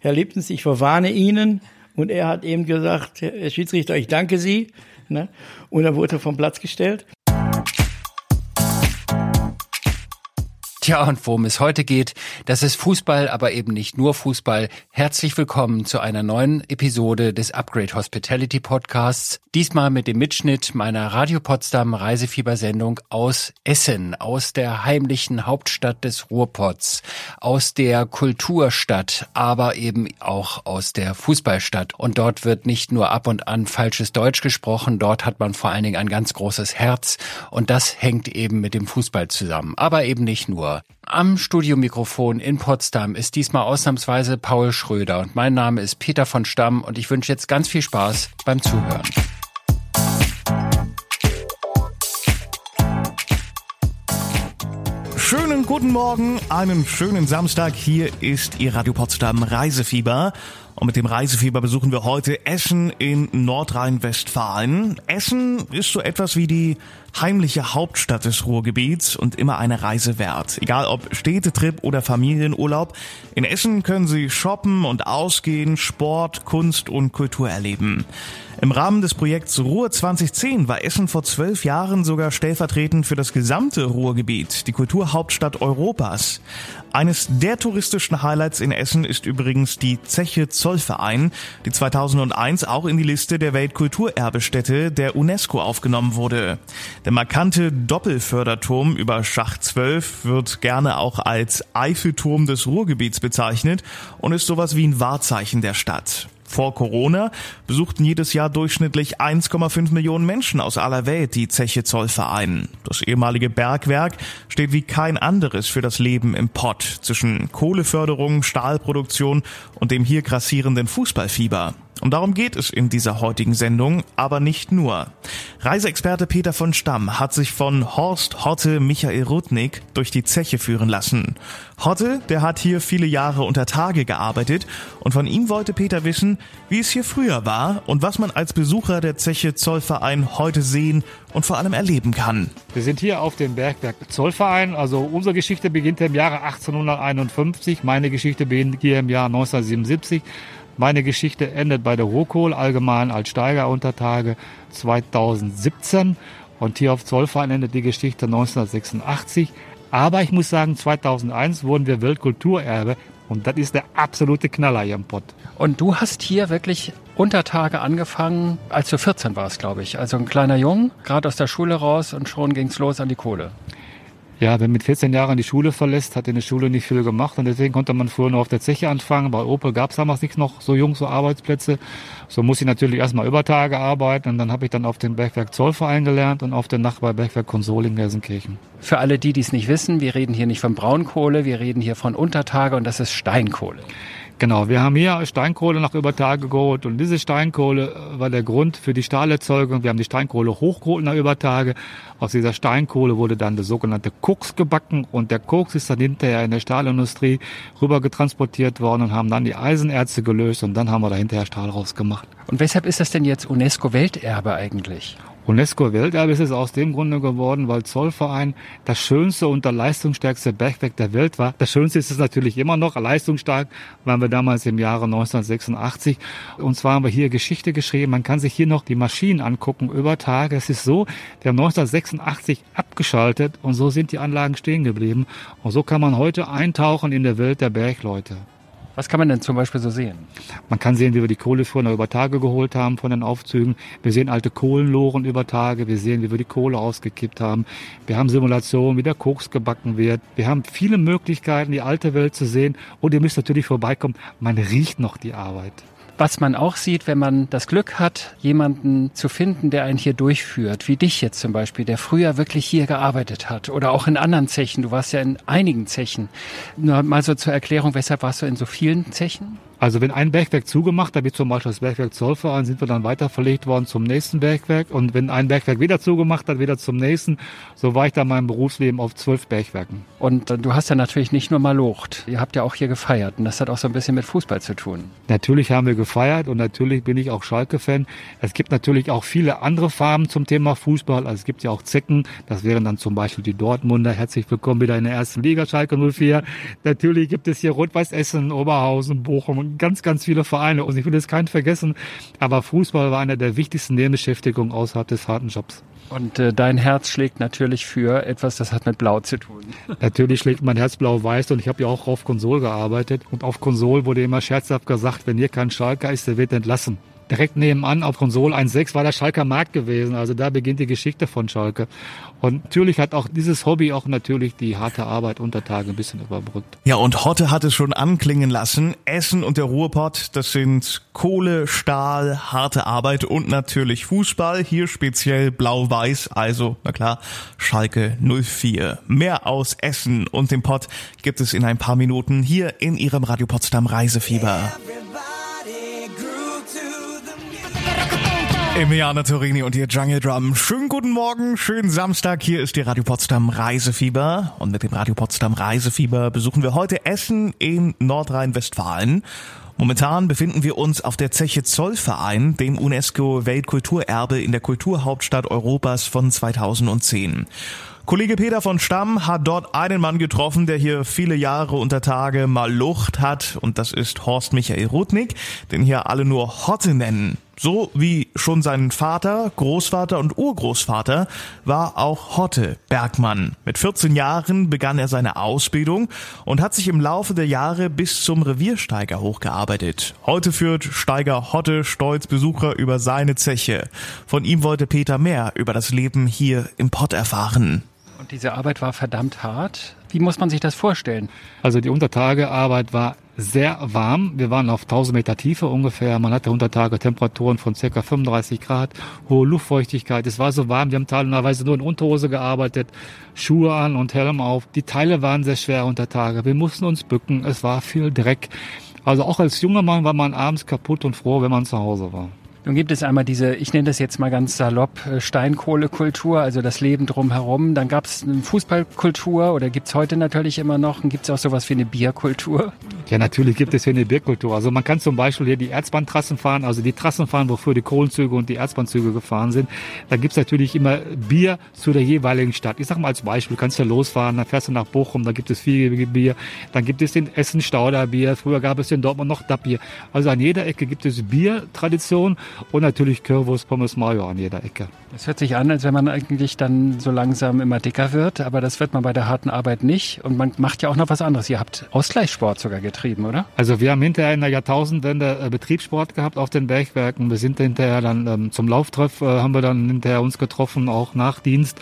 Herr Liptens, ich verwarne Ihnen. Und er hat eben gesagt, Herr Schiedsrichter, ich danke Sie. Ne? Und dann wurde er vom Platz gestellt. Tja, und worum es heute geht, das ist Fußball, aber eben nicht nur Fußball. Herzlich willkommen zu einer neuen Episode des Upgrade Hospitality Podcasts. Diesmal mit dem Mitschnitt meiner Radio Potsdam Reisefiebersendung aus Essen, aus der heimlichen Hauptstadt des Ruhrpots, aus der Kulturstadt, aber eben auch aus der Fußballstadt. Und dort wird nicht nur ab und an falsches Deutsch gesprochen, dort hat man vor allen Dingen ein ganz großes Herz und das hängt eben mit dem Fußball zusammen, aber eben nicht nur. Am Studiomikrofon in Potsdam ist diesmal ausnahmsweise Paul Schröder und mein Name ist Peter von Stamm und ich wünsche jetzt ganz viel Spaß beim Zuhören. Schönen guten Morgen, einen schönen Samstag. Hier ist Ihr Radio Potsdam Reisefieber. Und mit dem Reisefieber besuchen wir heute Essen in Nordrhein-Westfalen. Essen ist so etwas wie die heimliche Hauptstadt des Ruhrgebiets und immer eine Reise wert. Egal ob Städtetrip oder Familienurlaub, in Essen können Sie shoppen und ausgehen, Sport, Kunst und Kultur erleben. Im Rahmen des Projekts Ruhr 2010 war Essen vor zwölf Jahren sogar stellvertretend für das gesamte Ruhrgebiet, die Kulturhauptstadt Europas. Eines der touristischen Highlights in Essen ist übrigens die Zeche Zollverein, die 2001 auch in die Liste der Weltkulturerbestätte der UNESCO aufgenommen wurde. Der markante Doppelförderturm über Schacht 12 wird gerne auch als Eiffelturm des Ruhrgebiets bezeichnet und ist sowas wie ein Wahrzeichen der Stadt. Vor Corona besuchten jedes Jahr durchschnittlich 1,5 Millionen Menschen aus aller Welt die Zeche Zollverein. Das ehemalige Bergwerk steht wie kein anderes für das Leben im Pott zwischen Kohleförderung, Stahlproduktion und dem hier grassierenden Fußballfieber. Und darum geht es in dieser heutigen Sendung, aber nicht nur. Reiseexperte Peter von Stamm hat sich von Horst Hotte Michael Rudnick durch die Zeche führen lassen. Hotte, der hat hier viele Jahre unter Tage gearbeitet und von ihm wollte Peter wissen, wie es hier früher war und was man als Besucher der Zeche Zollverein heute sehen und vor allem erleben kann. Wir sind hier auf dem Bergwerk Zollverein. Also unsere Geschichte beginnt im Jahre 1851. Meine Geschichte beginnt hier im Jahr 1977. Meine Geschichte endet bei der Rohkohl, allgemein als Steiger unter Tage 2017. Und hier auf Zollverein endet die Geschichte 1986. Aber ich muss sagen, 2001 wurden wir Weltkulturerbe und das ist der absolute Knaller hier im Pott. Und du hast hier wirklich Untertage angefangen, als du 14 warst, glaube ich. Also ein kleiner Jung, gerade aus der Schule raus und schon ging's los an die Kohle. Ja, wer mit 14 Jahren die Schule verlässt, hat in der Schule nicht viel gemacht und deswegen konnte man früher nur auf der Zeche anfangen. Bei Opel gab es damals nicht noch so jung so Arbeitsplätze. So muss ich natürlich erstmal über Tage arbeiten und dann habe ich dann auf dem Bergwerk Zollverein gelernt und auf der Nacht Bergwerk Konsoling Gelsenkirchen. Für alle, die dies nicht wissen, wir reden hier nicht von Braunkohle, wir reden hier von Untertage und das ist Steinkohle. Genau, wir haben hier Steinkohle nach über Tage geholt und diese Steinkohle war der Grund für die Stahlerzeugung. Wir haben die Steinkohle hochgeholt nach über Tage. Aus dieser Steinkohle wurde dann der sogenannte Koks gebacken und der Koks ist dann hinterher in der Stahlindustrie rüber getransportiert worden und haben dann die Eisenerze gelöst und dann haben wir da hinterher Stahl rausgemacht. Und weshalb ist das denn jetzt UNESCO-Welterbe eigentlich? UNESCO-Welterbe ist es aus dem Grunde geworden, weil Zollverein das schönste und der leistungsstärkste Bergwerk der Welt war. Das schönste ist es natürlich immer noch, leistungsstark waren wir damals im Jahre 1986. Und zwar haben wir hier Geschichte geschrieben. Man kann sich hier noch die Maschinen angucken über Tage. Es ist so, wir haben 1986 abgeschaltet und so sind die Anlagen stehen geblieben. Und so kann man heute eintauchen in der Welt der Bergleute. Was kann man denn zum Beispiel so sehen? Man kann sehen, wie wir die Kohle früher über Tage geholt haben von den Aufzügen. Wir sehen alte Kohlenloren über Tage. Wir sehen, wie wir die Kohle ausgekippt haben. Wir haben Simulationen, wie der Koks gebacken wird. Wir haben viele Möglichkeiten, die alte Welt zu sehen. Und ihr müsst natürlich vorbeikommen. Man riecht noch die Arbeit. Was man auch sieht, wenn man das Glück hat, jemanden zu finden, der einen hier durchführt, wie dich jetzt zum Beispiel, der früher wirklich hier gearbeitet hat oder auch in anderen Zechen. Du warst ja in einigen Zechen. Nur mal so zur Erklärung, weshalb warst du in so vielen Zechen? Also wenn ein Bergwerk zugemacht hat, wie zum Beispiel das Bergwerk Zollverein, sind wir dann weiter verlegt worden zum nächsten Bergwerk. Und wenn ein Bergwerk wieder zugemacht hat, wieder zum nächsten. So war ich dann mein Berufsleben auf zwölf Bergwerken. Und du hast ja natürlich nicht nur mal locht. Ihr habt ja auch hier gefeiert. Und das hat auch so ein bisschen mit Fußball zu tun. Natürlich haben wir gefeiert und natürlich bin ich auch Schalke-Fan. Es gibt natürlich auch viele andere Farben zum Thema Fußball. Also es gibt ja auch Zecken. Das wären dann zum Beispiel die Dortmunder. Herzlich willkommen wieder in der ersten Liga, Schalke 04. Natürlich gibt es hier Rot-Weiß Essen, Oberhausen, Bochum und ganz, ganz viele Vereine und ich will jetzt keinen vergessen, aber Fußball war einer der wichtigsten Nebenbeschäftigungen außerhalb des harten Jobs. Und äh, dein Herz schlägt natürlich für etwas, das hat mit Blau zu tun. Natürlich schlägt mein Herz blau-weiß und ich habe ja auch auf Konsol gearbeitet. Und auf Konsol wurde immer scherzhaft gesagt, wenn hier kein Schalker ist, der wird entlassen. Direkt nebenan auf Konsole 1.6 war der Schalker Markt gewesen. Also da beginnt die Geschichte von Schalke. Und natürlich hat auch dieses Hobby auch natürlich die harte Arbeit unter Tage ein bisschen überbrückt. Ja, und Hotte hat es schon anklingen lassen. Essen und der Ruhrpott, das sind Kohle, Stahl, harte Arbeit und natürlich Fußball. Hier speziell blau-weiß, also, na klar, Schalke 04. Mehr aus Essen und dem Pott gibt es in ein paar Minuten hier in Ihrem Radio Potsdam Reisefieber. Emiliana Torini und ihr Jungle Drum. Schönen guten Morgen, schönen Samstag. Hier ist die Radio Potsdam Reisefieber. Und mit dem Radio Potsdam Reisefieber besuchen wir heute Essen in Nordrhein-Westfalen. Momentan befinden wir uns auf der Zeche Zollverein, dem UNESCO Weltkulturerbe in der Kulturhauptstadt Europas von 2010. Kollege Peter von Stamm hat dort einen Mann getroffen, der hier viele Jahre unter Tage mal Lucht hat und das ist Horst Michael Rudnick, den hier alle nur Hotte nennen. So wie schon sein Vater, Großvater und Urgroßvater war auch Hotte Bergmann. Mit 14 Jahren begann er seine Ausbildung und hat sich im Laufe der Jahre bis zum Reviersteiger hochgearbeitet. Heute führt Steiger Hotte stolz Besucher über seine Zeche. Von ihm wollte Peter mehr über das Leben hier im Pott erfahren. Und diese Arbeit war verdammt hart. Wie muss man sich das vorstellen? Also die Untertagearbeit war sehr warm. Wir waren auf 1000 Meter Tiefe ungefähr. Man hatte Untertage Temperaturen von ca. 35 Grad, hohe Luftfeuchtigkeit. Es war so warm. Wir haben teilweise nur in Unterhose gearbeitet, Schuhe an und Helm auf. Die Teile waren sehr schwer unter Tage. Wir mussten uns bücken. Es war viel Dreck. Also auch als junger Mann war man abends kaputt und froh, wenn man zu Hause war. Nun gibt es einmal diese, ich nenne das jetzt mal ganz salopp, äh, Steinkohlekultur, also das Leben drumherum. Dann gab es eine Fußballkultur oder gibt es heute natürlich immer noch. Und gibt es auch sowas wie eine Bierkultur? Ja, natürlich gibt es hier eine Bierkultur. Also man kann zum Beispiel hier die Erzbahntrassen fahren, also die Trassen fahren, wofür die Kohlenzüge und die Erzbahnzüge gefahren sind. Da gibt es natürlich immer Bier zu der jeweiligen Stadt. Ich sag mal als Beispiel, du kannst ja losfahren, dann fährst du nach Bochum, da gibt es viel Bier. Dann gibt es den Essen Stauderbier. Früher gab es in Dortmund noch Dappbier. Also an jeder Ecke gibt es Biertradition und natürlich Currywurst, Pommes, Mayo an jeder Ecke. Das hört sich an, als wenn man eigentlich dann so langsam immer dicker wird, aber das wird man bei der harten Arbeit nicht. Und man macht ja auch noch was anderes. Ihr habt Ausgleichssport sogar getrieben, oder? Also wir haben hinterher in der Jahrtausendwende äh, Betriebssport gehabt auf den Bergwerken. Wir sind hinterher dann ähm, zum Lauftreff, äh, haben wir dann hinterher uns getroffen, auch nach Dienst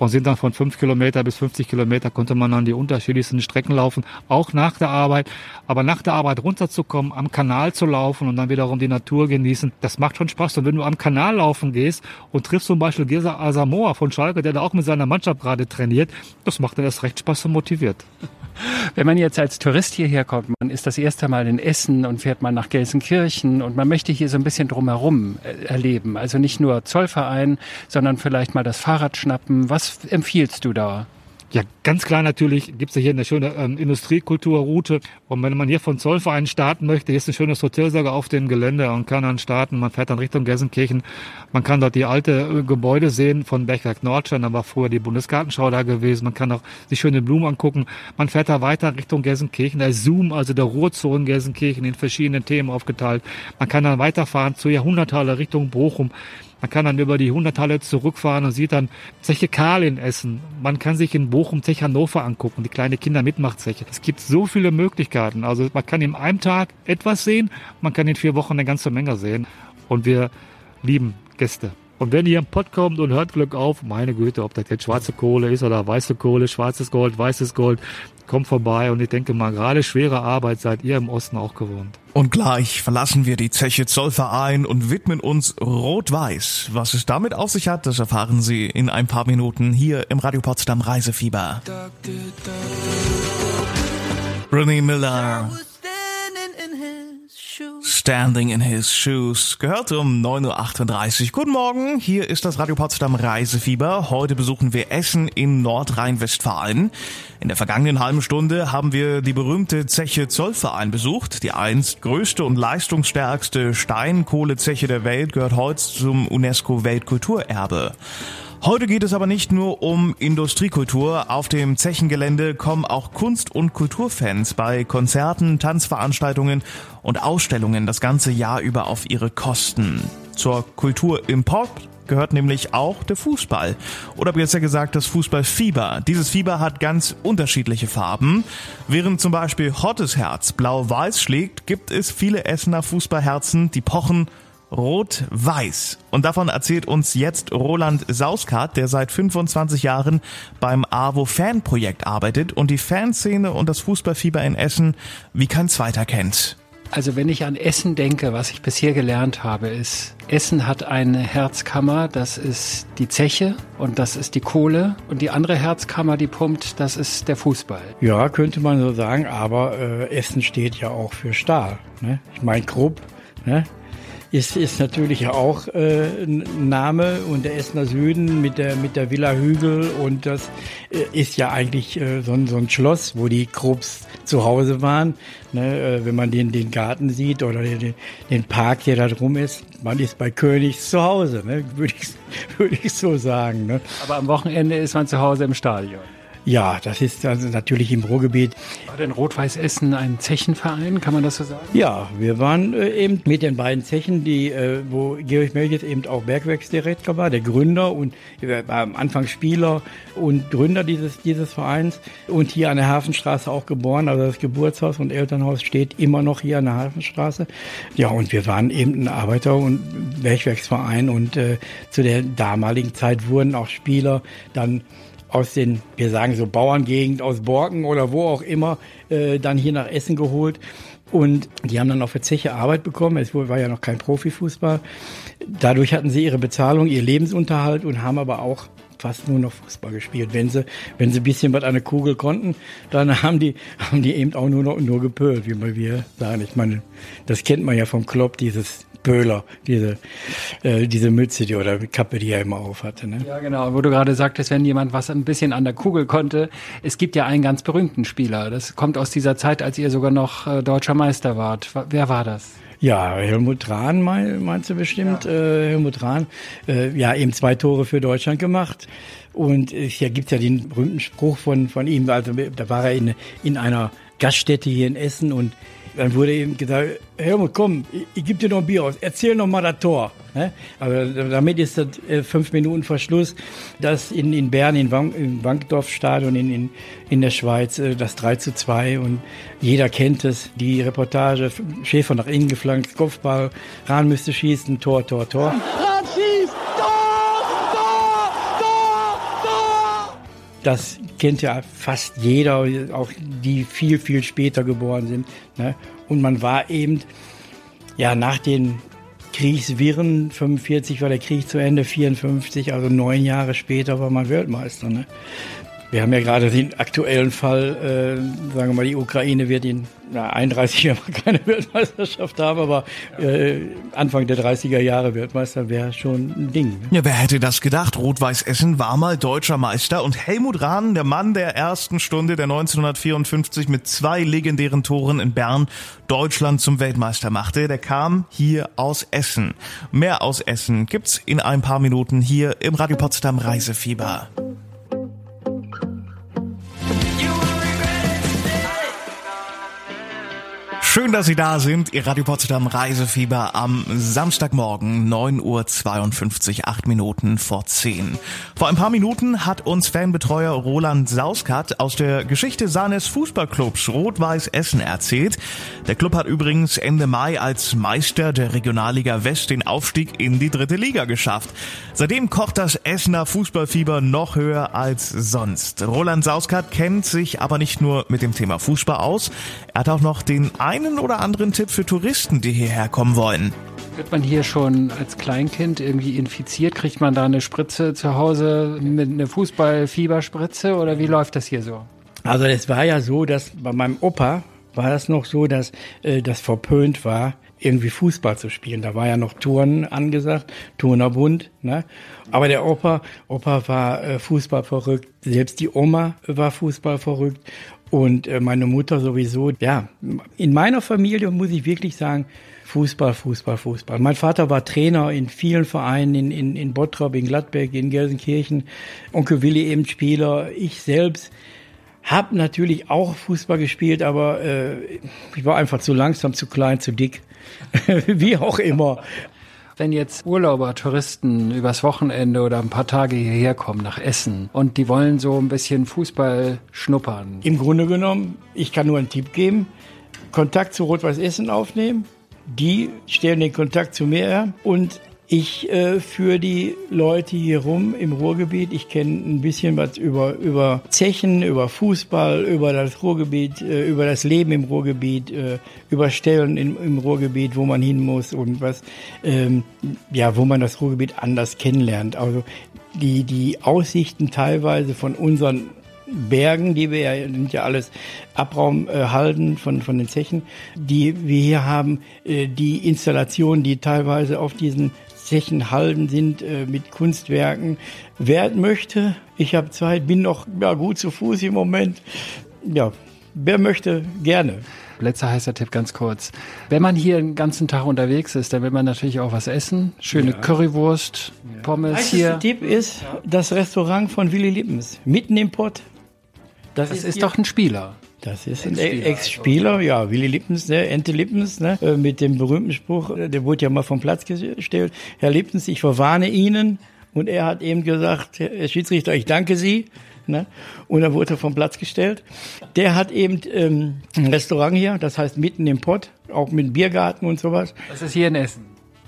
und sind dann von fünf Kilometer bis 50 Kilometer konnte man dann die unterschiedlichsten Strecken laufen, auch nach der Arbeit. Aber nach der Arbeit runterzukommen, am Kanal zu laufen und dann wiederum die Natur genießen, das macht schon Spaß. Und wenn du am Kanal laufen gehst und triffst zum Beispiel Gesa Asamoah von Schalke, der da auch mit seiner Mannschaft gerade trainiert, das macht dann erst recht Spaß und motiviert. Wenn man jetzt als Tourist hierher kommt, man ist das erste Mal in Essen und fährt mal nach Gelsenkirchen und man möchte hier so ein bisschen drumherum äh, erleben. Also nicht nur Zollverein, sondern vielleicht mal das Fahrrad schnappen. Was empfiehlst du da? Ja, ganz klar natürlich gibt's ja hier eine schöne ähm, Industriekulturroute. Und wenn man hier von Zollverein starten möchte, hier ist ein schönes Hotel sogar auf dem Gelände und kann dann starten. Man fährt dann Richtung Gelsenkirchen. Man kann dort die alte äh, Gebäude sehen von Bergwerk Nordstein. Da war früher die Bundesgartenschau da gewesen. Man kann auch sich schöne Blumen angucken. Man fährt da weiter Richtung Gelsenkirchen. Da ist Zoom, also der Ruhrzonen Gelsenkirchen in verschiedenen Themen aufgeteilt. Man kann dann weiterfahren zur Jahrhunderthalle Richtung Bochum. Man kann dann über die Hunderthalle zurückfahren und sieht dann Zeche Karl in Essen. Man kann sich in Bochum Zeche Hannover angucken, die kleine Kindermitmachzeche. Es gibt so viele Möglichkeiten. Also man kann in einem Tag etwas sehen, man kann in vier Wochen eine ganze Menge sehen. Und wir lieben Gäste. Und wenn ihr im Pott kommt und hört Glück auf, meine Güte, ob das jetzt schwarze Kohle ist oder weiße Kohle, schwarzes Gold, weißes Gold, kommt vorbei. Und ich denke mal, gerade schwere Arbeit seid ihr im Osten auch gewohnt. Und gleich verlassen wir die Zeche Zollverein und widmen uns Rot-Weiß. Was es damit auf sich hat, das erfahren Sie in ein paar Minuten hier im Radio Potsdam Reisefieber. René Miller. Standing in His Shoes. Gehört um 9.38 Uhr. Guten Morgen, hier ist das Radio Potsdam Reisefieber. Heute besuchen wir Essen in Nordrhein-Westfalen. In der vergangenen halben Stunde haben wir die berühmte Zeche Zollverein besucht. Die einst größte und leistungsstärkste Steinkohlezeche der Welt gehört heute zum UNESCO Weltkulturerbe. Heute geht es aber nicht nur um Industriekultur. Auf dem Zechengelände kommen auch Kunst- und Kulturfans bei Konzerten, Tanzveranstaltungen und Ausstellungen das ganze Jahr über auf ihre Kosten. Zur Kultur im Pop gehört nämlich auch der Fußball. Oder besser gesagt das Fußballfieber. Dieses Fieber hat ganz unterschiedliche Farben. Während zum Beispiel Hottes Herz blau-weiß schlägt, gibt es viele Essener Fußballherzen, die pochen Rot-Weiß. Und davon erzählt uns jetzt Roland Sauskat, der seit 25 Jahren beim AWO Fanprojekt arbeitet und die Fanszene und das Fußballfieber in Essen wie kein zweiter kennt. Also wenn ich an Essen denke, was ich bisher gelernt habe, ist, Essen hat eine Herzkammer, das ist die Zeche und das ist die Kohle und die andere Herzkammer, die pumpt, das ist der Fußball. Ja, könnte man so sagen, aber äh, Essen steht ja auch für Stahl. Ne? Ich meine, Krupp, ne? Ist, ist natürlich auch äh, ein Name und der Essener Süden mit der, mit der Villa Hügel und das äh, ist ja eigentlich äh, so, ein, so ein Schloss, wo die Krupps zu Hause waren. Ne, äh, wenn man den, den Garten sieht oder den, den Park, der da drum ist, man ist bei Königs zu Hause, ne, würde ich, würd ich so sagen. Ne. Aber am Wochenende ist man zu Hause im Stadion. Ja, das ist also natürlich im Ruhrgebiet. War denn Rot-Weiß Essen ein Zechenverein, kann man das so sagen? Ja, wir waren äh, eben mit den beiden Zechen, die, äh, wo Georg Melches eben auch Bergwerksdirektor war, der Gründer und äh, am Anfang Spieler und Gründer dieses, dieses Vereins und hier an der Hafenstraße auch geboren. Also das Geburtshaus und Elternhaus steht immer noch hier an der Hafenstraße. Ja, und wir waren eben ein Arbeiter- und Bergwerksverein und äh, zu der damaligen Zeit wurden auch Spieler dann aus den, wir sagen so Bauerngegend, aus Borken oder wo auch immer, äh, dann hier nach Essen geholt. Und die haben dann auch für Zeche Arbeit bekommen. Es war ja noch kein Profifußball. Dadurch hatten sie ihre Bezahlung, ihr Lebensunterhalt und haben aber auch fast nur noch Fußball gespielt. Wenn sie, wenn sie ein bisschen was an der Kugel konnten, dann haben die, haben die eben auch nur noch, nur gepölt, wie wir sagen. Ich meine, das kennt man ja vom Klopp, dieses Böhler, diese, äh, diese Mütze die, oder Kappe, die er immer auf hatte. Ne? Ja, genau. Wo du gerade sagtest, wenn jemand was ein bisschen an der Kugel konnte. Es gibt ja einen ganz berühmten Spieler. Das kommt aus dieser Zeit, als ihr sogar noch äh, deutscher Meister wart. Wer war das? Ja, Helmut Rahn mein, meinst du bestimmt? Ja. Äh, Helmut Rahn, äh, ja, eben zwei Tore für Deutschland gemacht. Und äh, hier gibt's ja den berühmten Spruch von, von ihm, also da war er in, in einer Gaststätte hier in Essen und dann wurde ihm gesagt, Helmut, komm, ich, ich gebe dir noch ein Bier aus, erzähl noch mal das Tor. Ne? Aber damit ist das äh, fünf Minuten Verschluss, dass in, in Bern, in Wank, im Wankdorfstadion in, in, in der Schweiz, äh, das 3 zu 2 und jeder kennt es, die Reportage, Schäfer nach innen geflankt, Kopfball, Rahn müsste schießen, Tor, Tor, Tor. Rahn schießt, Tor, Tor, Tor, Tor! Das kennt ja fast jeder, auch die viel, viel später geboren sind. Ne? Und man war eben, ja, nach den Kriegswirren, 45 war der Krieg zu Ende, 54, also neun Jahre später war man Weltmeister. Ne? Wir haben ja gerade den aktuellen Fall, äh, sagen wir mal, die Ukraine wird in na, 31 Jahren keine Weltmeisterschaft haben, aber äh, Anfang der 30er Jahre Weltmeister wäre schon ein Ding. Ne? Ja, wer hätte das gedacht? Rot-Weiß Essen war mal deutscher Meister und Helmut Rahn, der Mann der ersten Stunde, der 1954 mit zwei legendären Toren in Bern Deutschland zum Weltmeister machte, der kam hier aus Essen. Mehr aus Essen gibt's in ein paar Minuten hier im Radio Potsdam Reisefieber. Schön, dass Sie da sind. Ihr Radio Potsdam Reisefieber am Samstagmorgen 9.52 Uhr, 8 Minuten vor 10. Vor ein paar Minuten hat uns Fanbetreuer Roland Sauskat aus der Geschichte seines Fußballclubs Rot-Weiß Essen erzählt. Der Club hat übrigens Ende Mai als Meister der Regionalliga West den Aufstieg in die dritte Liga geschafft. Seitdem kocht das Essener Fußballfieber noch höher als sonst. Roland Sauskat kennt sich aber nicht nur mit dem Thema Fußball aus. Er hat auch noch den einen oder anderen Tipp für Touristen, die hierher kommen wollen. Wird man hier schon als Kleinkind irgendwie infiziert? Kriegt man da eine Spritze zu Hause mit einer Fußballfieberspritze oder wie läuft das hier so? Also es war ja so, dass bei meinem Opa war das noch so, dass äh, das verpönt war, irgendwie Fußball zu spielen. Da war ja noch Turnen angesagt, Turnerbund. Ne? Aber der Opa, Opa war äh, Fußball verrückt. Selbst die Oma war Fußball verrückt. Und äh, meine Mutter sowieso. Ja, in meiner Familie muss ich wirklich sagen, Fußball, Fußball, Fußball. Mein Vater war Trainer in vielen Vereinen, in, in, in Bottrop, in Gladbeck, in Gelsenkirchen. Onkel Willi eben Spieler. Ich selbst habe natürlich auch Fußball gespielt, aber äh, ich war einfach zu langsam, zu klein, zu dick. Wie auch immer. Wenn jetzt Urlauber, Touristen übers Wochenende oder ein paar Tage hierher kommen nach Essen und die wollen so ein bisschen Fußball schnuppern. Im Grunde genommen, ich kann nur einen Tipp geben. Kontakt zu Rot-Weiß Essen aufnehmen die stellen den Kontakt zu mir her und ich äh, führe die Leute hier rum im Ruhrgebiet. Ich kenne ein bisschen was über, über Zechen, über Fußball, über das Ruhrgebiet, äh, über das Leben im Ruhrgebiet, äh, über Stellen im, im Ruhrgebiet, wo man hin muss und was, ähm, ja, wo man das Ruhrgebiet anders kennenlernt. Also die, die Aussichten teilweise von unseren Bergen, die wir ja, sind ja alles Abraumhalden äh, von, von den Zechen, die wir hier haben, äh, die Installationen, die teilweise auf diesen Zechenhalden sind äh, mit Kunstwerken. Wer möchte, ich habe Zeit, bin noch ja, gut zu Fuß im Moment. Ja, wer möchte, gerne. Letzter heißer Tipp ganz kurz. Wenn man hier den ganzen Tag unterwegs ist, dann will man natürlich auch was essen. Schöne ja. Currywurst, Pommes Heißeste hier. Tipp ist das Restaurant von Willy Lippens, mitten im Pott. Das, das ist, ist doch ein Spieler. Das ist ein Ex-Spieler, also. ja, Willy Lippens, ne, Ente Lippens, ne, äh, mit dem berühmten Spruch, äh, der wurde ja mal vom Platz gestellt. Herr Lippens, ich verwarne Ihnen. Und er hat eben gesagt, Herr Schiedsrichter, ich danke Sie. Ne? Und dann wurde er vom Platz gestellt. Der hat eben ähm, ein Restaurant hier, das heißt mitten im Pott, auch mit Biergarten und sowas. Das ist hier in Essen.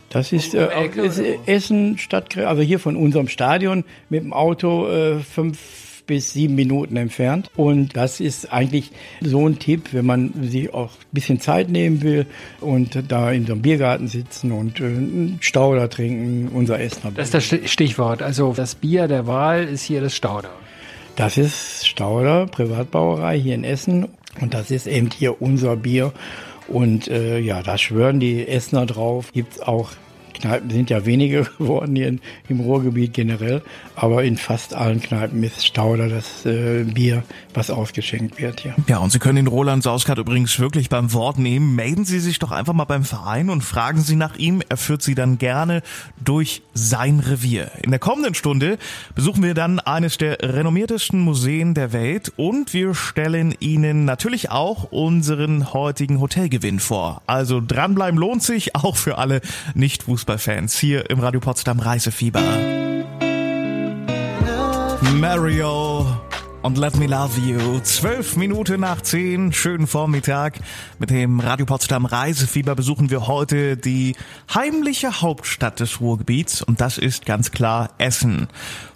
Das ist, äh, ist Essen Stadt, also hier von unserem Stadion mit dem Auto äh, fünf bis sieben Minuten entfernt. Und das ist eigentlich so ein Tipp, wenn man sich auch ein bisschen Zeit nehmen will und da in so einem Biergarten sitzen und äh, einen Stauder trinken, unser Essen. Das ist das Stichwort. Also das Bier der Wahl ist hier das Stauder. Das ist Stauder, Privatbrauerei hier in Essen. Und das ist eben hier unser Bier. Und äh, ja, da schwören die Essener drauf. Gibt's auch Kneipen sind ja weniger geworden hier in, im Ruhrgebiet generell, aber in fast allen Kneipen ist Stauder das äh, Bier, was ausgeschenkt wird hier. Ja, und Sie können den Roland Sauskart übrigens wirklich beim Wort nehmen. Melden Sie sich doch einfach mal beim Verein und fragen Sie nach ihm. Er führt Sie dann gerne durch sein Revier. In der kommenden Stunde besuchen wir dann eines der renommiertesten Museen der Welt und wir stellen Ihnen natürlich auch unseren heutigen Hotelgewinn vor. Also dranbleiben lohnt sich, auch für alle Nicht-Fußball Fußballfans hier im Radio Potsdam Reisefieber. Mario und Let Me Love You. Zwölf Minuten nach zehn, schönen Vormittag. Mit dem Radio Potsdam Reisefieber besuchen wir heute die heimliche Hauptstadt des Ruhrgebiets und das ist ganz klar Essen.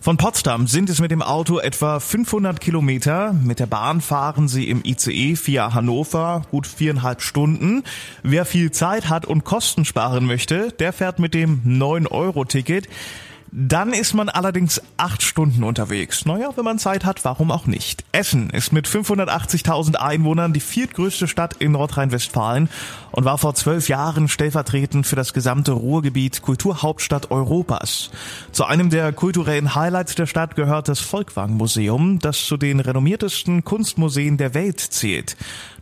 Von Potsdam sind es mit dem Auto etwa 500 Kilometer. Mit der Bahn fahren Sie im ICE via Hannover gut viereinhalb Stunden. Wer viel Zeit hat und Kosten sparen möchte, der fährt mit dem 9-Euro-Ticket. Dann ist man allerdings acht Stunden unterwegs. Naja, wenn man Zeit hat, warum auch nicht? Essen ist mit 580.000 Einwohnern die viertgrößte Stadt in Nordrhein-Westfalen und war vor zwölf Jahren stellvertretend für das gesamte Ruhrgebiet Kulturhauptstadt Europas. Zu einem der kulturellen Highlights der Stadt gehört das Volkwang-Museum, das zu den renommiertesten Kunstmuseen der Welt zählt.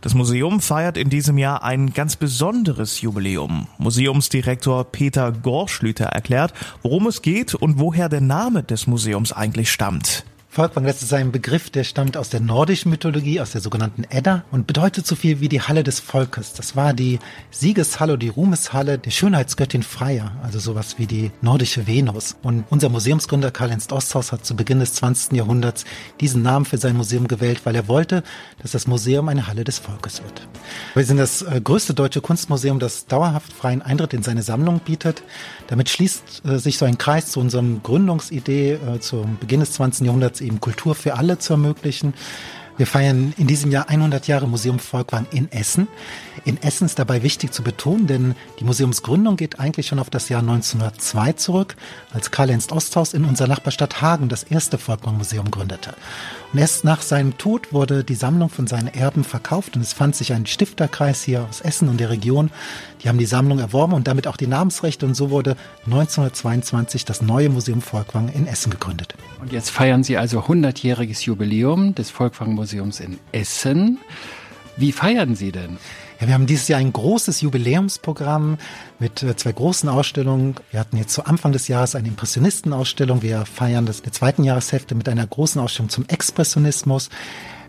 Das Museum feiert in diesem Jahr ein ganz besonderes Jubiläum. Museumsdirektor Peter Gorschlüter erklärt, worum es geht und woher der Name des Museums eigentlich stammt. Volkwang, das ist ein Begriff, der stammt aus der nordischen Mythologie, aus der sogenannten Edda und bedeutet so viel wie die Halle des Volkes. Das war die Siegeshalle, die Ruhmeshalle der Schönheitsgöttin Freya, also sowas wie die nordische Venus. Und unser Museumsgründer Karl-Heinz Osthaus hat zu Beginn des 20. Jahrhunderts diesen Namen für sein Museum gewählt, weil er wollte, dass das Museum eine Halle des Volkes wird. Wir sind das äh, größte deutsche Kunstmuseum, das dauerhaft freien Eintritt in seine Sammlung bietet. Damit schließt äh, sich so ein Kreis zu unserem Gründungsidee äh, zum Beginn des 20. Jahrhunderts eben Kultur für alle zu ermöglichen. Wir feiern in diesem Jahr 100 Jahre Museum Volkwang in Essen. In Essen ist dabei wichtig zu betonen, denn die Museumsgründung geht eigentlich schon auf das Jahr 1902 zurück, als Karl-Ernst Osthaus in unserer Nachbarstadt Hagen das erste Volkwang-Museum gründete. Und erst nach seinem Tod wurde die Sammlung von seinen Erben verkauft und es fand sich ein Stifterkreis hier aus Essen und der Region. Die haben die Sammlung erworben und damit auch die Namensrechte und so wurde 1922 das neue Museum Volkwang in Essen gegründet. Und jetzt feiern Sie also 100-jähriges Jubiläum des Volkwang-Museums Museums in Essen. Wie feiern Sie denn? Ja, wir haben dieses Jahr ein großes Jubiläumsprogramm mit äh, zwei großen Ausstellungen. Wir hatten jetzt zu Anfang des Jahres eine Impressionistenausstellung. Wir feiern das der zweiten Jahreshälfte mit einer großen Ausstellung zum Expressionismus.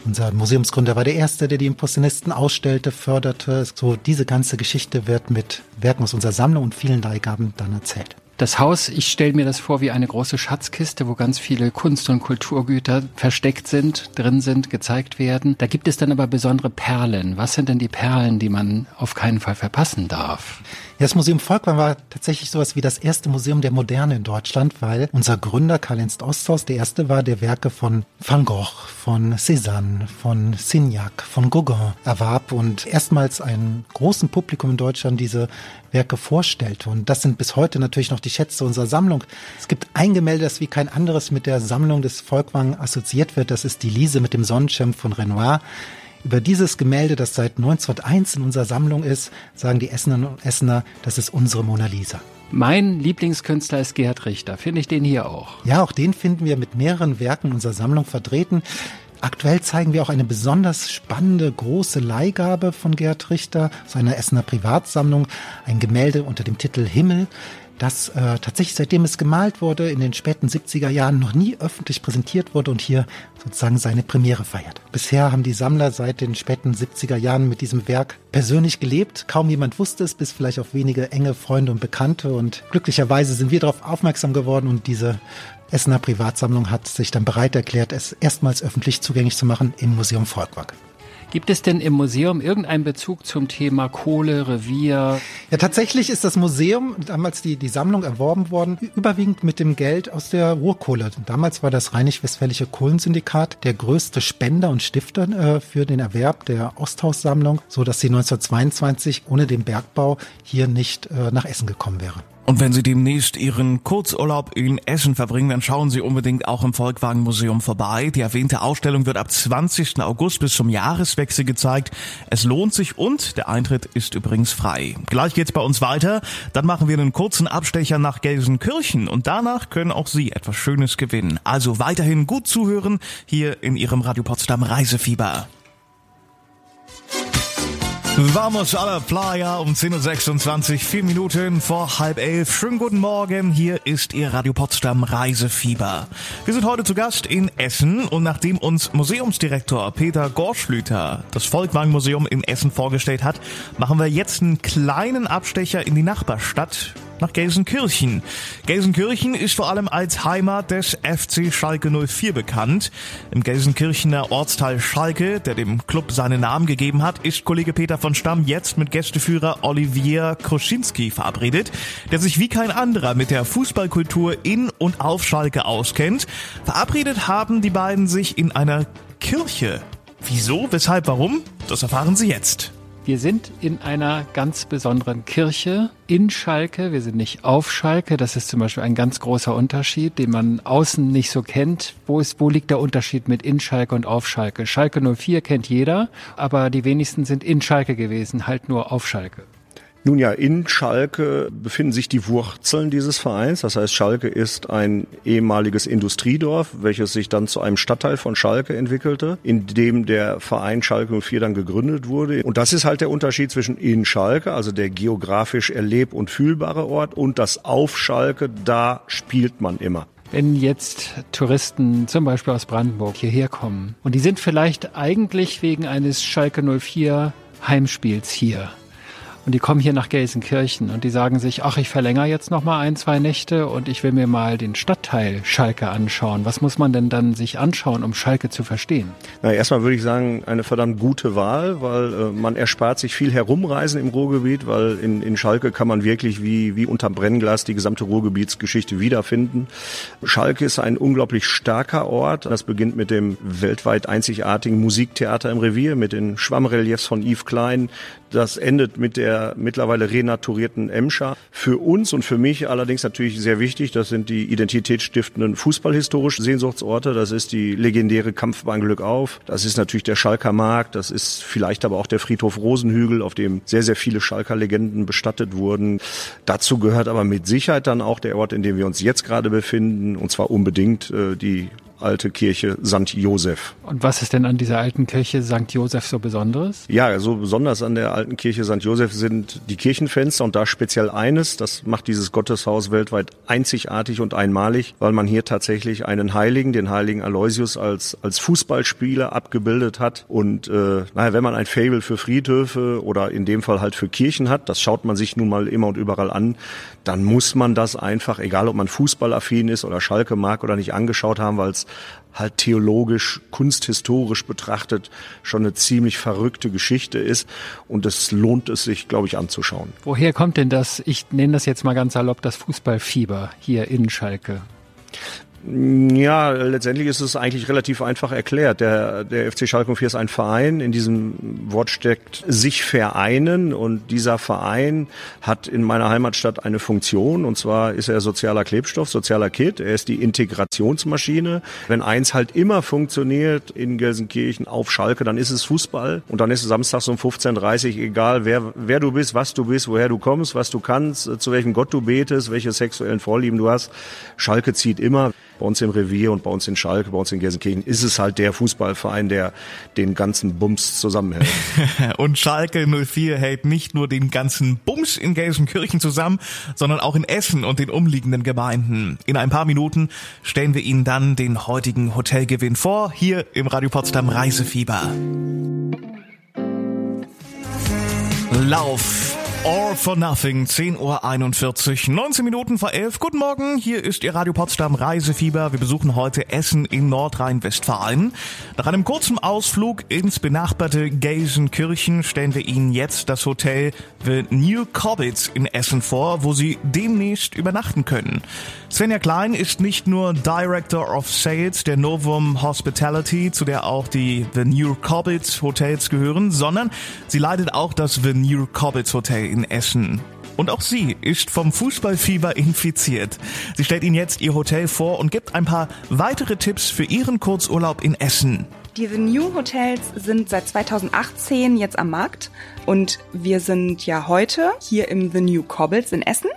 Unser Museumsgründer war der Erste, der die Impressionisten ausstellte, förderte. So diese ganze Geschichte wird mit Werken aus unserer Sammlung und vielen Leihgaben dann erzählt. Das Haus, ich stelle mir das vor wie eine große Schatzkiste, wo ganz viele Kunst- und Kulturgüter versteckt sind, drin sind, gezeigt werden. Da gibt es dann aber besondere Perlen. Was sind denn die Perlen, die man auf keinen Fall verpassen darf? Ja, das Museum Volkwang war tatsächlich sowas wie das erste Museum der Moderne in Deutschland, weil unser Gründer Karl-Ernst Osthaus der erste war, der Werke von Van Gogh, von Cézanne, von Signac, von Gauguin erwarb und erstmals einem großen Publikum in Deutschland diese Werke vorstellte. Und das sind bis heute natürlich noch die Schätze unserer Sammlung. Es gibt ein Gemälde, das wie kein anderes mit der Sammlung des Volkwang assoziiert wird. Das ist die Lise mit dem Sonnenschirm von Renoir. Über dieses Gemälde, das seit 1901 in unserer Sammlung ist, sagen die Essenerinnen und Essener, das ist unsere Mona Lisa. Mein Lieblingskünstler ist Gerhard Richter. Finde ich den hier auch? Ja, auch den finden wir mit mehreren Werken in unserer Sammlung vertreten. Aktuell zeigen wir auch eine besonders spannende große Leihgabe von Gerhard Richter aus einer Essener Privatsammlung, ein Gemälde unter dem Titel Himmel das äh, tatsächlich seitdem es gemalt wurde, in den späten 70er Jahren noch nie öffentlich präsentiert wurde und hier sozusagen seine Premiere feiert. Bisher haben die Sammler seit den späten 70er Jahren mit diesem Werk persönlich gelebt. Kaum jemand wusste es, bis vielleicht auch wenige enge Freunde und Bekannte. Und glücklicherweise sind wir darauf aufmerksam geworden und diese Essener Privatsammlung hat sich dann bereit erklärt, es erstmals öffentlich zugänglich zu machen im Museum Volkwag. Gibt es denn im Museum irgendeinen Bezug zum Thema Kohle, Revier? Ja, tatsächlich ist das Museum, damals die, die Sammlung erworben worden, überwiegend mit dem Geld aus der Ruhrkohle. Damals war das Rheinisch-Westfälische Kohlensyndikat der größte Spender und Stifter äh, für den Erwerb der Osthaussammlung, so dass sie 1922 ohne den Bergbau hier nicht äh, nach Essen gekommen wäre. Und wenn Sie demnächst Ihren Kurzurlaub in Essen verbringen, dann schauen Sie unbedingt auch im Volkswagen Museum vorbei. Die erwähnte Ausstellung wird ab 20. August bis zum Jahreswechsel gezeigt. Es lohnt sich und der Eintritt ist übrigens frei. Gleich geht's bei uns weiter. Dann machen wir einen kurzen Abstecher nach Gelsenkirchen und danach können auch Sie etwas Schönes gewinnen. Also weiterhin gut zuhören hier in Ihrem Radio Potsdam Reisefieber. Vamos a la Playa um 10.26 Uhr, vier Minuten vor halb elf. Schönen guten Morgen, hier ist Ihr Radio Potsdam Reisefieber. Wir sind heute zu Gast in Essen und nachdem uns Museumsdirektor Peter Gorschlüter das Volkwang Museum in Essen vorgestellt hat, machen wir jetzt einen kleinen Abstecher in die Nachbarstadt nach Gelsenkirchen. Gelsenkirchen ist vor allem als Heimat des FC Schalke 04 bekannt. Im Gelsenkirchener Ortsteil Schalke, der dem Club seinen Namen gegeben hat, ist Kollege Peter von Stamm jetzt mit Gästeführer Olivier Kroschinski verabredet, der sich wie kein anderer mit der Fußballkultur in und auf Schalke auskennt. Verabredet haben die beiden sich in einer Kirche. Wieso, weshalb, warum? Das erfahren Sie jetzt. Wir sind in einer ganz besonderen Kirche in Schalke. Wir sind nicht auf Schalke. Das ist zum Beispiel ein ganz großer Unterschied, den man außen nicht so kennt. Wo ist, wo liegt der Unterschied mit in Schalke und auf Schalke? Schalke 04 kennt jeder, aber die wenigsten sind in Schalke gewesen, halt nur auf Schalke. Nun ja, in Schalke befinden sich die Wurzeln dieses Vereins. Das heißt, Schalke ist ein ehemaliges Industriedorf, welches sich dann zu einem Stadtteil von Schalke entwickelte, in dem der Verein Schalke 04 dann gegründet wurde. Und das ist halt der Unterschied zwischen in Schalke, also der geografisch erleb- und fühlbare Ort, und das auf Schalke, da spielt man immer wenn jetzt Touristen zum Beispiel aus Brandenburg hierher kommen und die sind vielleicht eigentlich wegen eines Schalke 04 Heimspiels hier. Und die kommen hier nach Gelsenkirchen und die sagen sich, ach, ich verlängere jetzt noch mal ein, zwei Nächte und ich will mir mal den Stadtteil Schalke anschauen. Was muss man denn dann sich anschauen, um Schalke zu verstehen? Na, erstmal würde ich sagen, eine verdammt gute Wahl, weil äh, man erspart sich viel Herumreisen im Ruhrgebiet, weil in, in Schalke kann man wirklich wie, wie unterm Brennglas die gesamte Ruhrgebietsgeschichte wiederfinden. Schalke ist ein unglaublich starker Ort. Das beginnt mit dem weltweit einzigartigen Musiktheater im Revier, mit den Schwammreliefs von Yves Klein, das endet mit der mittlerweile renaturierten Emscher. Für uns und für mich allerdings natürlich sehr wichtig, das sind die identitätsstiftenden fußballhistorischen Sehnsuchtsorte. Das ist die legendäre Kampfbahn Glückauf. Das ist natürlich der Schalker Markt. Das ist vielleicht aber auch der Friedhof Rosenhügel, auf dem sehr, sehr viele Schalker Legenden bestattet wurden. Dazu gehört aber mit Sicherheit dann auch der Ort, in dem wir uns jetzt gerade befinden, und zwar unbedingt äh, die alte Kirche St. Josef. Und was ist denn an dieser alten Kirche St. Josef so Besonderes? Ja, so besonders an der alten Kirche St. Josef sind die Kirchenfenster und da speziell eines, das macht dieses Gotteshaus weltweit einzigartig und einmalig, weil man hier tatsächlich einen Heiligen, den heiligen Aloysius als, als Fußballspieler abgebildet hat. Und äh, naja, wenn man ein Fable für Friedhöfe oder in dem Fall halt für Kirchen hat, das schaut man sich nun mal immer und überall an, dann muss man das einfach, egal ob man fußballaffin ist oder Schalke mag oder nicht, angeschaut haben, weil es halt theologisch, kunsthistorisch betrachtet schon eine ziemlich verrückte Geschichte ist und es lohnt es sich, glaube ich, anzuschauen. Woher kommt denn das, ich nenne das jetzt mal ganz salopp, das Fußballfieber hier in Schalke? Ja, letztendlich ist es eigentlich relativ einfach erklärt. Der, der FC Schalke 04 ist ein Verein. In diesem Wort steckt sich vereinen und dieser Verein hat in meiner Heimatstadt eine Funktion und zwar ist er sozialer Klebstoff, sozialer Kit. Er ist die Integrationsmaschine. Wenn eins halt immer funktioniert in Gelsenkirchen auf Schalke, dann ist es Fußball und dann ist es samstags um 15.30 Uhr egal, wer, wer du bist, was du bist, woher du kommst, was du kannst, zu welchem Gott du betest, welche sexuellen Vorlieben du hast. Schalke zieht immer bei uns im Revier und bei uns in Schalke, bei uns in Gelsenkirchen ist es halt der Fußballverein, der den ganzen Bums zusammenhält. und Schalke 04 hält nicht nur den ganzen Bums in Gelsenkirchen zusammen, sondern auch in Essen und den umliegenden Gemeinden. In ein paar Minuten stellen wir Ihnen dann den heutigen Hotelgewinn vor, hier im Radio Potsdam Reisefieber. Lauf All for Nothing, 10.41 Uhr, 19 Minuten vor 11. Guten Morgen, hier ist Ihr Radio Potsdam Reisefieber. Wir besuchen heute Essen in Nordrhein-Westfalen. Nach einem kurzen Ausflug ins benachbarte Gelsenkirchen stellen wir Ihnen jetzt das Hotel The New Cobbits in Essen vor, wo Sie demnächst übernachten können. Svenja Klein ist nicht nur Director of Sales der Novum Hospitality, zu der auch die The New Cobbits Hotels gehören, sondern sie leitet auch das The New Cobbits Hotel in Essen. Und auch sie ist vom Fußballfieber infiziert. Sie stellt Ihnen jetzt ihr Hotel vor und gibt ein paar weitere Tipps für Ihren Kurzurlaub in Essen. Die The New Hotels sind seit 2018 jetzt am Markt und wir sind ja heute hier im The New Cobbles in Essen.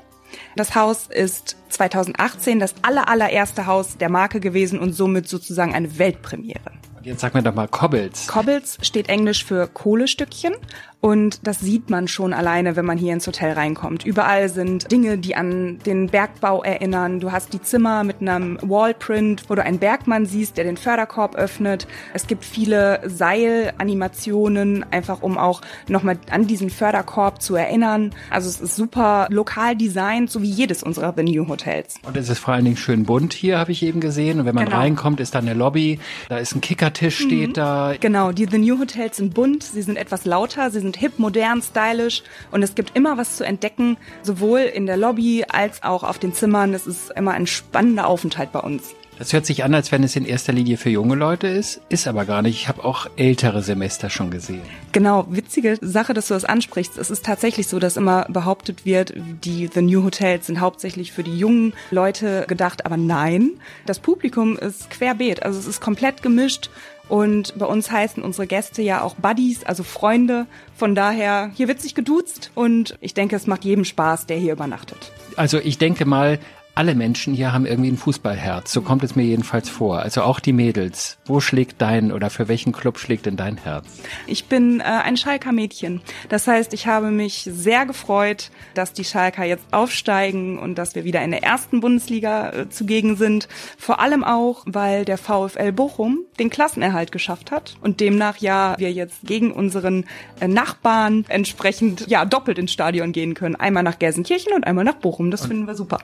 Das Haus ist 2018 das allerallererste Haus der Marke gewesen und somit sozusagen eine Weltpremiere. Jetzt sag mir doch mal Cobbles. Cobbles steht englisch für Kohlestückchen und das sieht man schon alleine, wenn man hier ins Hotel reinkommt. Überall sind Dinge, die an den Bergbau erinnern. Du hast die Zimmer mit einem Wallprint, wo du einen Bergmann siehst, der den Förderkorb öffnet. Es gibt viele Seilanimationen, einfach um auch nochmal an diesen Förderkorb zu erinnern. Also es ist super lokal designt, so wie jedes unserer Venue Hotels. Und es ist vor allen Dingen schön bunt hier, habe ich eben gesehen. Und wenn man Genau. reinkommt, ist da eine Lobby. Da ist ein Kickertisch, steht da. Genau, die The New Hotels sind bunt, sie sind etwas lauter, sie sind hip, modern, stylisch und es gibt immer was zu entdecken, sowohl in der Lobby als auch auf den Zimmern. Es ist immer ein spannender Aufenthalt bei uns. Das hört sich an, als wenn es in erster Linie für junge Leute ist. Ist aber gar nicht. Ich habe auch ältere Semester schon gesehen. Genau, witzige Sache, dass du das ansprichst. Es ist tatsächlich so, dass immer behauptet wird, die The New Hotels sind hauptsächlich für die jungen Leute gedacht, aber nein, das Publikum ist querbeet, also es ist komplett gemischt. Und bei uns heißen unsere Gäste ja auch Buddies, also Freunde. Von daher, hier wird sich geduzt und ich denke, es macht jedem Spaß, der hier übernachtet. Also ich denke mal, alle Menschen hier haben irgendwie ein Fußballherz. So kommt es mir jedenfalls vor. Also auch die Mädels. Wo schlägt dein oder für welchen Club schlägt denn dein Herz? Ich bin äh, ein Schalker Mädchen. Das heißt, ich habe mich sehr gefreut, dass die Schalker jetzt aufsteigen und dass wir wieder in der ersten Bundesliga äh, zugegen sind. Vor allem auch, weil der VfL Bochum den Klassenerhalt geschafft hat und demnach ja wir jetzt gegen unseren äh, Nachbarn entsprechend ja doppelt ins Stadion gehen können. Einmal nach Gelsenkirchen und einmal nach Bochum. Das finden wir super.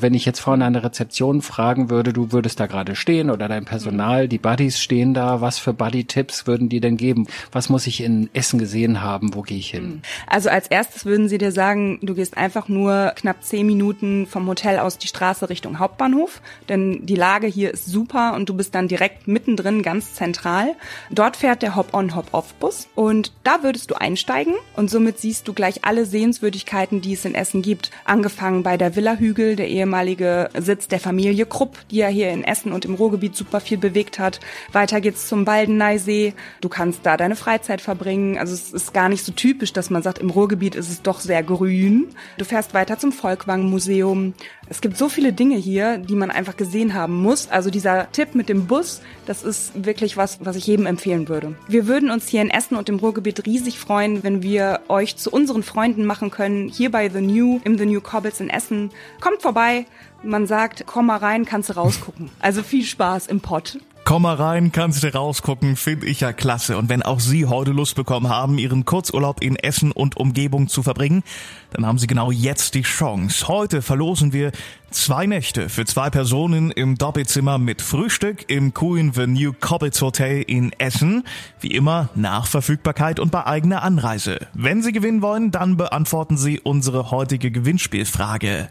Wenn ich jetzt vorne an der Rezeption fragen würde, du würdest da gerade stehen oder dein Personal, die Buddies stehen da, was für Buddy-Tipps würden die denn geben? Was muss ich in Essen gesehen haben? Wo gehe ich hin? Also als erstes würden sie dir sagen, du gehst einfach nur knapp zehn Minuten vom Hotel aus die Straße Richtung Hauptbahnhof, denn die Lage hier ist super und du bist dann direkt mittendrin, ganz zentral. Dort fährt der Hop-on, Hop-off-Bus und da würdest du einsteigen und somit siehst du gleich alle Sehenswürdigkeiten, die es in Essen gibt. Angefangen bei der Villa Hügel, der ehemalige Sitz der Familie Krupp, die ja hier in Essen und im Ruhrgebiet super viel bewegt hat. Weiter geht's zum Baldeneysee. Du kannst da deine Freizeit verbringen. Also es ist gar nicht so typisch, dass man sagt, im Ruhrgebiet ist es doch sehr grün. Du fährst weiter zum Volkwang Museum. Es gibt so viele Dinge hier, die man einfach gesehen haben muss. Also dieser Tipp mit dem Bus, das ist wirklich was, was ich jedem empfehlen würde. Wir würden uns hier in Essen und im Ruhrgebiet riesig freuen, wenn wir euch zu unseren Freunden machen können, hier bei The New, im The New Cobbles in Essen. Kommt vorbei. Man sagt, komm mal rein, kannst du rausgucken. Also viel Spaß im Pott. Komm mal rein, kannst du rausgucken, finde ich ja klasse. Und wenn auch Sie heute Lust bekommen haben, Ihren Kurzurlaub in Essen und Umgebung zu verbringen, dann haben Sie genau jetzt die Chance. Heute verlosen wir zwei Nächte für zwei Personen im Doppelzimmer mit Frühstück im Queen Venue Cobbitz Hotel in Essen. Wie immer nach Verfügbarkeit und bei eigener Anreise. Wenn Sie gewinnen wollen, dann beantworten Sie unsere heutige Gewinnspielfrage.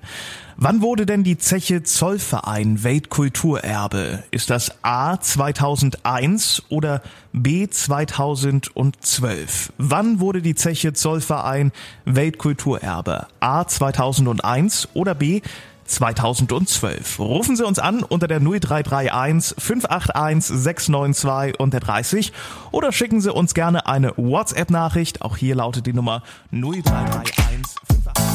Wann wurde denn die Zeche Zollverein Weltkulturerbe? Ist das A 2001 oder B 2012? Wann wurde die Zeche Zollverein Weltkulturerbe? A 2001 oder B 2012. Rufen Sie uns an unter der 0331 581 692 und der 30 oder schicken Sie uns gerne eine WhatsApp-Nachricht. Auch hier lautet die Nummer 0331